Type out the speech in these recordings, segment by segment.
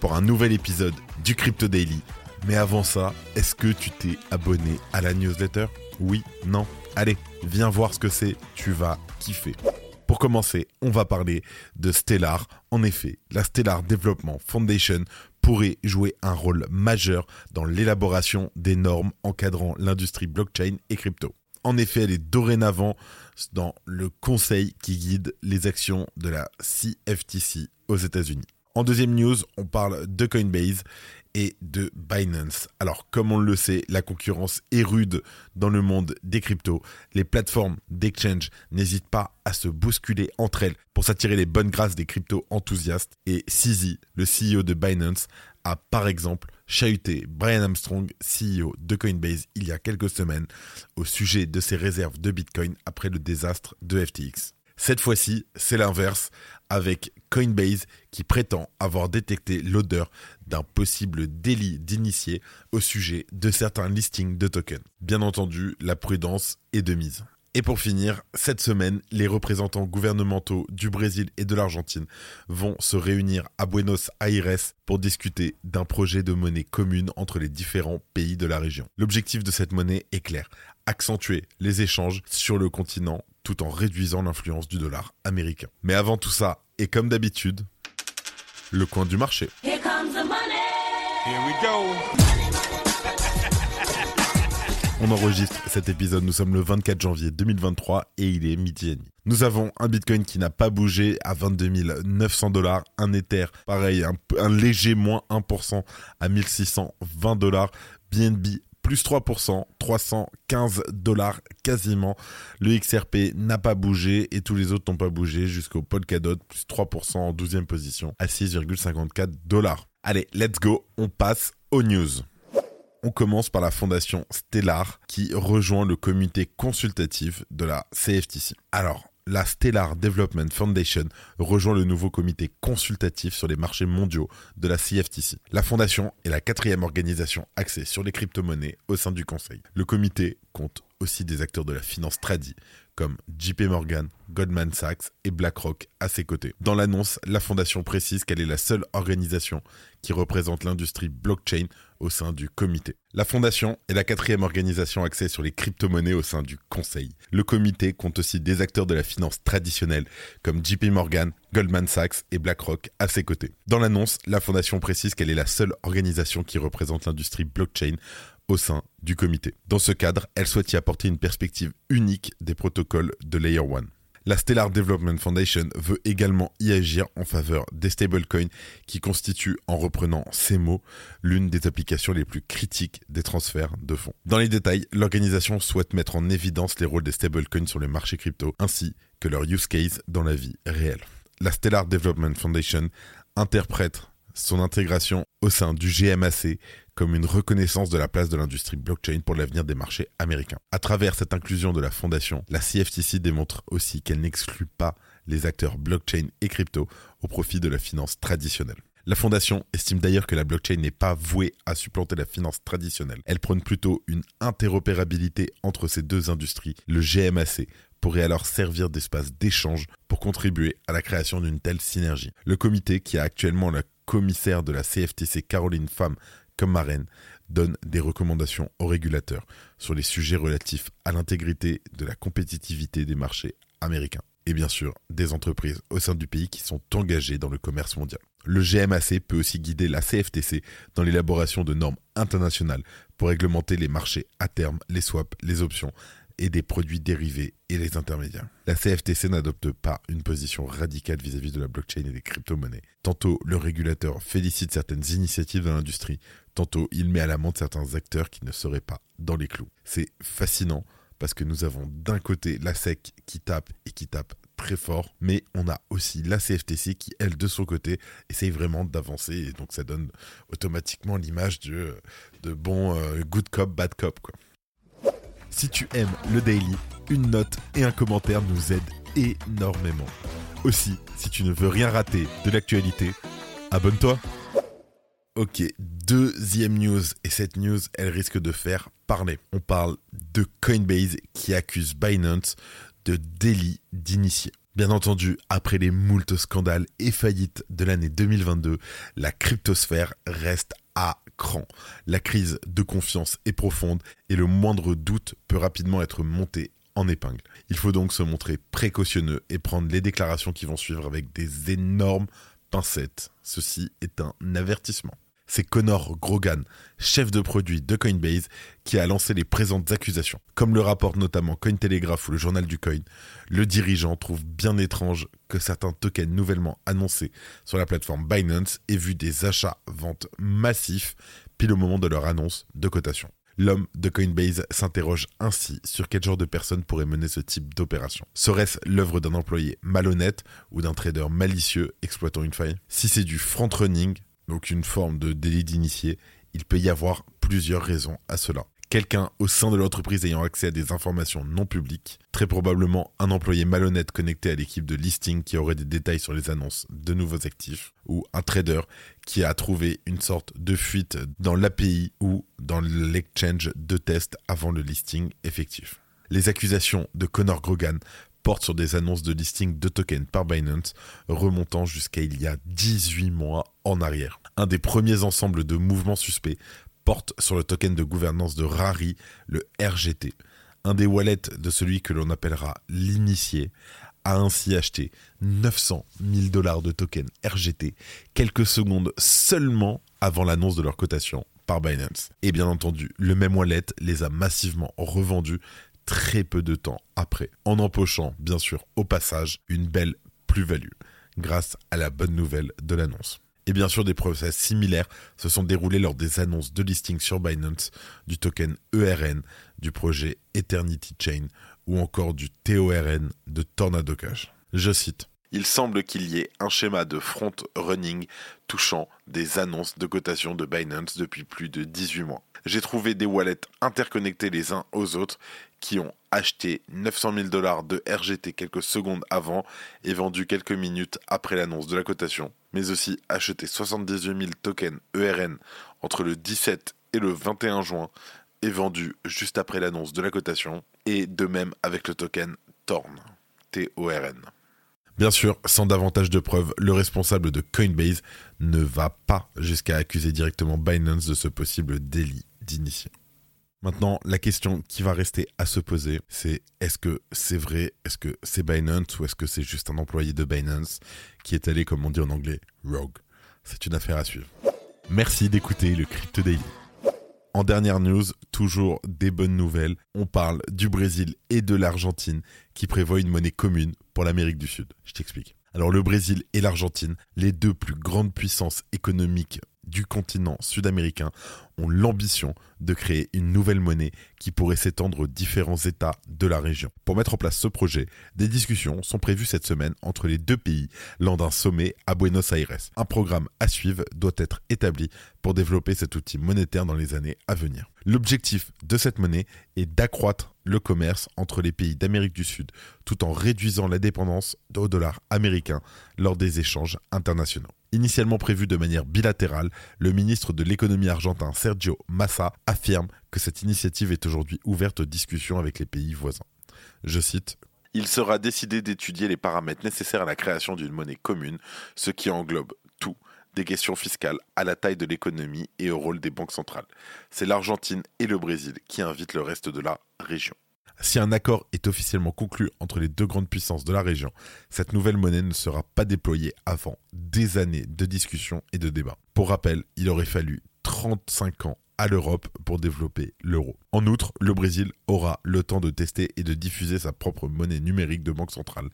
pour un nouvel épisode du Crypto Daily. Mais avant ça, est-ce que tu t'es abonné à la newsletter? Oui, non? Allez, viens voir ce que c'est, tu vas kiffer. Pour commencer, on va parler de Stellar. En effet, la Stellar Development Foundation pourrait jouer un rôle majeur dans l'élaboration des normes encadrant l'industrie blockchain et crypto. En effet, elle est dorénavant dans le conseil qui guide les actions de la CFTC aux États-Unis. En deuxième news, on parle de Coinbase et de Binance. Alors, comme on le sait, la concurrence est rude dans le monde des cryptos. Les plateformes d'exchange n'hésitent pas à se bousculer entre elles pour s'attirer les bonnes grâces des cryptos enthousiastes. Et CZ, le CEO de Binance, a par exemple chahuté Brian Armstrong, CEO de Coinbase, il y a quelques semaines au sujet de ses réserves de Bitcoin après le désastre de FTX. Cette fois-ci, c'est l'inverse avec Coinbase qui prétend avoir détecté l'odeur d'un possible délit d'initié au sujet de certains listings de tokens. Bien entendu, la prudence est de mise. Et pour finir, cette semaine, les représentants gouvernementaux du Brésil et de l'Argentine vont se réunir à Buenos Aires pour discuter d'un projet de monnaie commune entre les différents pays de la région. L'objectif de cette monnaie est clair, accentuer les échanges sur le continent tout en réduisant l'influence du dollar américain. Mais avant tout ça, et comme d'habitude, le coin du marché. Here comes the money. Here we go. On enregistre cet épisode, nous sommes le 24 janvier 2023 et il est midi et demi. Nous avons un Bitcoin qui n'a pas bougé à 22 900 dollars, un Ether pareil, un, un léger moins 1% à 1620 dollars, BNB plus 3%, 315 dollars quasiment. Le XRP n'a pas bougé et tous les autres n'ont pas bougé jusqu'au Polkadot, plus 3% en 12e position à 6,54 dollars. Allez, let's go, on passe aux news. On commence par la fondation Stellar qui rejoint le comité consultatif de la CFTC. Alors, la Stellar Development Foundation rejoint le nouveau comité consultatif sur les marchés mondiaux de la CFTC. La fondation est la quatrième organisation axée sur les crypto-monnaies au sein du conseil. Le comité compte aussi des acteurs de la finance tradie comme JP Morgan, Goldman Sachs et BlackRock à ses côtés. Dans l'annonce, la fondation précise qu'elle est la seule organisation qui représente l'industrie blockchain au sein du comité. La fondation est la quatrième organisation axée sur les crypto-monnaies au sein du conseil. Le comité compte aussi des acteurs de la finance traditionnelle comme JP Morgan, Goldman Sachs et BlackRock à ses côtés. Dans l'annonce, la fondation précise qu'elle est la seule organisation qui représente l'industrie blockchain au sein du comité. Dans ce cadre, elle souhaite y apporter une perspective unique des protocoles de Layer 1. La Stellar Development Foundation veut également y agir en faveur des stablecoins qui constituent, en reprenant ces mots, l'une des applications les plus critiques des transferts de fonds. Dans les détails, l'organisation souhaite mettre en évidence les rôles des stablecoins sur le marché crypto ainsi que leur use case dans la vie réelle. La Stellar Development Foundation interprète son intégration au sein du GMAC comme une reconnaissance de la place de l'industrie blockchain pour l'avenir des marchés américains. À travers cette inclusion de la fondation, la CFTC démontre aussi qu'elle n'exclut pas les acteurs blockchain et crypto au profit de la finance traditionnelle. La fondation estime d'ailleurs que la blockchain n'est pas vouée à supplanter la finance traditionnelle. Elle prône plutôt une interopérabilité entre ces deux industries. Le GMAC pourrait alors servir d'espace d'échange pour contribuer à la création d'une telle synergie. Le comité, qui a actuellement la commissaire de la CFTC Caroline Pham comme marraine, donne des recommandations aux régulateurs sur les sujets relatifs à l'intégrité de la compétitivité des marchés américains et bien sûr des entreprises au sein du pays qui sont engagées dans le commerce mondial. Le GMAC peut aussi guider la CFTC dans l'élaboration de normes internationales pour réglementer les marchés à terme, les swaps, les options et des produits dérivés et les intermédiaires. La CFTC n'adopte pas une position radicale vis-à-vis de la blockchain et des crypto-monnaies. Tantôt, le régulateur félicite certaines initiatives de l'industrie, tantôt il met à l'amende certains acteurs qui ne seraient pas dans les clous. C'est fascinant parce que nous avons d'un côté la SEC qui tape et qui tape très fort, mais on a aussi la CFTC qui, elle, de son côté, essaye vraiment d'avancer, et donc ça donne automatiquement l'image de, bon euh, good cop, bad cop. Si tu aimes le daily, une note et un commentaire nous aident énormément. Aussi, si tu ne veux rien rater de l'actualité, abonne-toi. Ok, deuxième news, et cette news, elle risque de faire parler. On parle de Coinbase qui accuse Binance de délit d'initié. Bien entendu, après les moultes scandales et faillites de l'année 2022, la cryptosphère reste à cran. La crise de confiance est profonde et le moindre doute peut rapidement être monté en épingle. Il faut donc se montrer précautionneux et prendre les déclarations qui vont suivre avec des énormes pincettes. Ceci est un avertissement c'est Connor Grogan, chef de produit de Coinbase, qui a lancé les présentes accusations. Comme le rapporte notamment Cointelegraph ou le journal du Coin, le dirigeant trouve bien étrange que certains tokens nouvellement annoncés sur la plateforme Binance aient vu des achats-ventes massifs pile au moment de leur annonce de cotation. L'homme de Coinbase s'interroge ainsi sur quel genre de personne pourrait mener ce type d'opération. Serait-ce l'œuvre d'un employé malhonnête ou d'un trader malicieux exploitant une faille? Si c'est du front-running, donc une forme de délit d'initié, il peut y avoir plusieurs raisons à cela. Quelqu'un au sein de l'entreprise ayant accès à des informations non publiques, très probablement un employé malhonnête connecté à l'équipe de listing qui aurait des détails sur les annonces de nouveaux actifs, ou un trader qui a trouvé une sorte de fuite dans l'API ou dans l'exchange de test avant le listing effectif. Les accusations de Connor Grogan porte sur des annonces de listing de tokens par Binance remontant jusqu'à il y a 18 mois en arrière. Un des premiers ensembles de mouvements suspects porte sur le token de gouvernance de Rari, le RGT. Un des wallets de celui que l'on appellera l'initié a ainsi acheté 900 000 dollars de tokens RGT quelques secondes seulement avant l'annonce de leur cotation par Binance. Et bien entendu, le même wallet les a massivement revendus très peu de temps après, en empochant bien sûr au passage une belle plus-value, grâce à la bonne nouvelle de l'annonce. Et bien sûr, des process similaires se sont déroulés lors des annonces de listing sur Binance du token ERN du projet Eternity Chain ou encore du TORN de Tornado Cash. Je cite il semble qu'il y ait un schéma de front running touchant des annonces de cotation de Binance depuis plus de 18 mois. J'ai trouvé des wallets interconnectés les uns aux autres qui ont acheté 900 000 dollars de RGT quelques secondes avant et vendu quelques minutes après l'annonce de la cotation, mais aussi acheté 78 000 tokens ERN entre le 17 et le 21 juin et vendu juste après l'annonce de la cotation, et de même avec le token TORN, T-O-R-N. Bien sûr, sans davantage de preuves, le responsable de Coinbase ne va pas jusqu'à accuser directement Binance de ce possible délit d'initié. Maintenant, la question qui va rester à se poser, c'est est-ce que c'est vrai, est-ce que c'est Binance ou est-ce que c'est juste un employé de Binance qui est allé, comme on dit en anglais, rogue? C'est une affaire à suivre. Merci d'écouter le Crypto Daily. En dernière news, toujours des bonnes nouvelles. On parle du Brésil et de l'Argentine qui prévoient une monnaie commune pour l'Amérique du Sud. Je t'explique. Alors le Brésil et l'Argentine, les deux plus grandes puissances économiques du continent sud-américain ont l'ambition de créer une nouvelle monnaie qui pourrait s'étendre aux différents États de la région. Pour mettre en place ce projet, des discussions sont prévues cette semaine entre les deux pays lors d'un sommet à Buenos Aires. Un programme à suivre doit être établi pour développer cet outil monétaire dans les années à venir. L'objectif de cette monnaie est d'accroître le commerce entre les pays d'Amérique du Sud tout en réduisant la dépendance au dollar américain lors des échanges internationaux. Initialement prévu de manière bilatérale, le ministre de l'économie argentin Sergio Massa affirme que cette initiative est aujourd'hui ouverte aux discussions avec les pays voisins. Je cite il sera décidé d'étudier les paramètres nécessaires à la création d'une monnaie commune, ce qui englobe tout, des questions fiscales à la taille de l'économie et au rôle des banques centrales. C'est l'Argentine et le Brésil qui invitent le reste de la région. Si un accord est officiellement conclu entre les deux grandes puissances de la région, cette nouvelle monnaie ne sera pas déployée avant des années de discussions et de débats. Pour rappel, il aurait fallu 35 ans à l'Europe pour développer l'euro. En outre, le Brésil aura le temps de tester et de diffuser sa propre monnaie numérique de banque centrale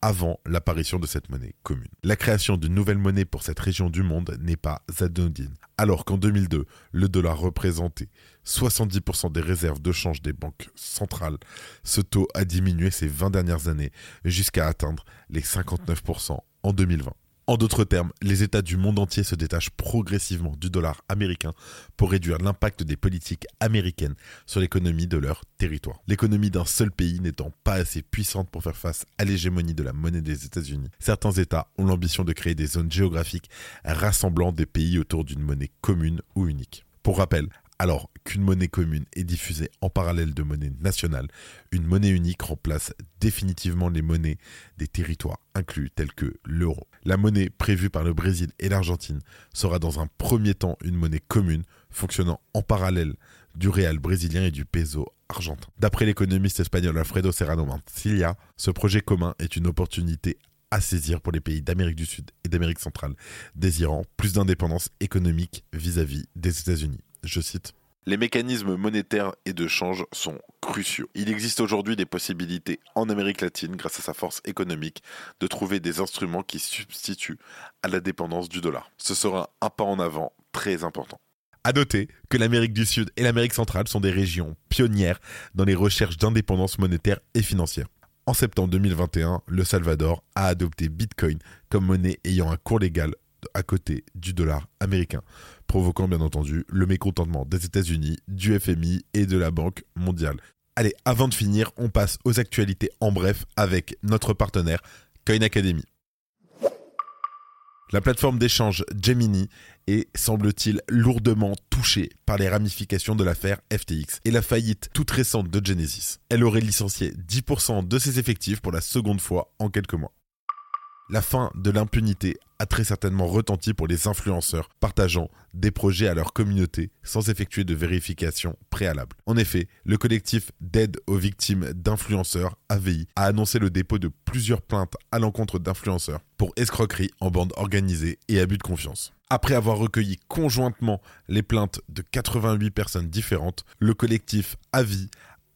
avant l'apparition de cette monnaie commune. La création d'une nouvelle monnaie pour cette région du monde n'est pas anodine. Alors qu'en 2002, le dollar représentait 70% des réserves de change des banques centrales, ce taux a diminué ces 20 dernières années jusqu'à atteindre les 59% en 2020. En d'autres termes, les États du monde entier se détachent progressivement du dollar américain pour réduire l'impact des politiques américaines sur l'économie de leur territoire. L'économie d'un seul pays n'étant pas assez puissante pour faire face à l'hégémonie de la monnaie des États-Unis, certains États ont l'ambition de créer des zones géographiques rassemblant des pays autour d'une monnaie commune ou unique. Pour rappel, alors qu'une monnaie commune est diffusée en parallèle de monnaie nationale, une monnaie unique remplace définitivement les monnaies des territoires inclus tels que l'euro. La monnaie prévue par le Brésil et l'Argentine sera dans un premier temps une monnaie commune fonctionnant en parallèle du réal brésilien et du peso argentin. D'après l'économiste espagnol Alfredo Serrano Mancilia, ce projet commun est une opportunité à saisir pour les pays d'Amérique du Sud et d'Amérique centrale, désirant plus d'indépendance économique vis-à-vis -vis des États-Unis je cite. Les mécanismes monétaires et de change sont cruciaux. Il existe aujourd'hui des possibilités en Amérique latine, grâce à sa force économique, de trouver des instruments qui substituent à la dépendance du dollar. Ce sera un pas en avant très important. À noter que l'Amérique du Sud et l'Amérique centrale sont des régions pionnières dans les recherches d'indépendance monétaire et financière. En septembre 2021, le Salvador a adopté Bitcoin comme monnaie ayant un cours légal à côté du dollar américain, provoquant bien entendu le mécontentement des États-Unis, du FMI et de la Banque mondiale. Allez, avant de finir, on passe aux actualités en bref avec notre partenaire Coin Academy. La plateforme d'échange Gemini est, semble-t-il, lourdement touchée par les ramifications de l'affaire FTX et la faillite toute récente de Genesis. Elle aurait licencié 10% de ses effectifs pour la seconde fois en quelques mois. La fin de l'impunité a très certainement retenti pour les influenceurs partageant des projets à leur communauté sans effectuer de vérification préalable. En effet, le collectif d'aide aux victimes d'influenceurs AVI a annoncé le dépôt de plusieurs plaintes à l'encontre d'influenceurs pour escroquerie en bande organisée et abus de confiance. Après avoir recueilli conjointement les plaintes de 88 personnes différentes, le collectif AVI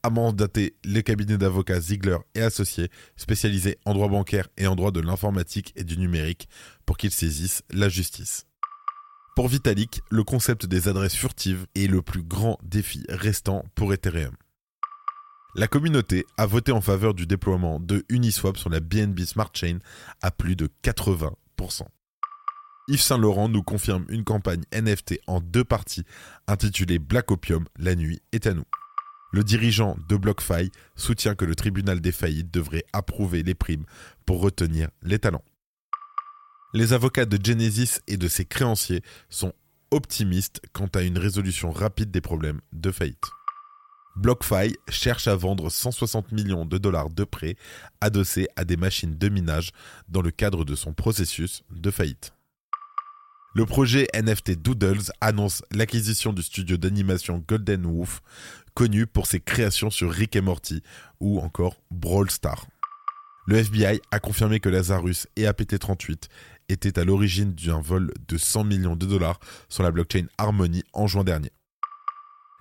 a mandaté les cabinets d'avocats Ziegler et associés spécialisés en droit bancaire et en droit de l'informatique et du numérique pour qu'ils saisissent la justice. Pour Vitalik, le concept des adresses furtives est le plus grand défi restant pour Ethereum. La communauté a voté en faveur du déploiement de Uniswap sur la BNB Smart Chain à plus de 80%. Yves Saint Laurent nous confirme une campagne NFT en deux parties intitulée Black Opium, la nuit est à nous. Le dirigeant de BlockFi soutient que le tribunal des faillites devrait approuver les primes pour retenir les talents. Les avocats de Genesis et de ses créanciers sont optimistes quant à une résolution rapide des problèmes de faillite. BlockFi cherche à vendre 160 millions de dollars de prêts adossés à des machines de minage dans le cadre de son processus de faillite. Le projet NFT Doodles annonce l'acquisition du studio d'animation Golden Wolf, connu pour ses créations sur Rick et Morty ou encore Brawl Star. Le FBI a confirmé que Lazarus et APT-38 étaient à l'origine d'un vol de 100 millions de dollars sur la blockchain Harmony en juin dernier.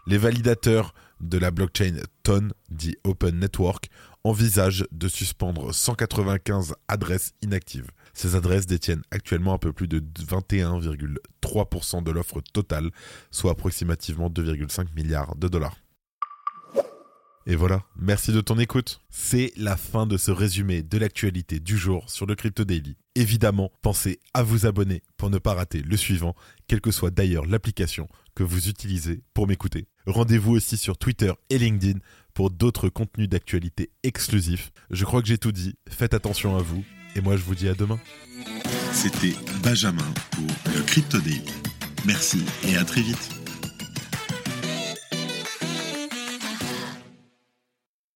Les validateurs de la blockchain TON, dit Open Network, envisagent de suspendre 195 adresses inactives. Ces adresses détiennent actuellement un peu plus de 21,3% de l'offre totale, soit approximativement 2,5 milliards de dollars. Et voilà, merci de ton écoute. C'est la fin de ce résumé de l'actualité du jour sur le Crypto Daily. Évidemment, pensez à vous abonner pour ne pas rater le suivant, quelle que soit d'ailleurs l'application que vous utilisez pour m'écouter. Rendez-vous aussi sur Twitter et LinkedIn pour d'autres contenus d'actualité exclusifs. Je crois que j'ai tout dit, faites attention à vous et moi, je vous dis à demain. C'était Benjamin pour le Crypto. Merci et à très vite.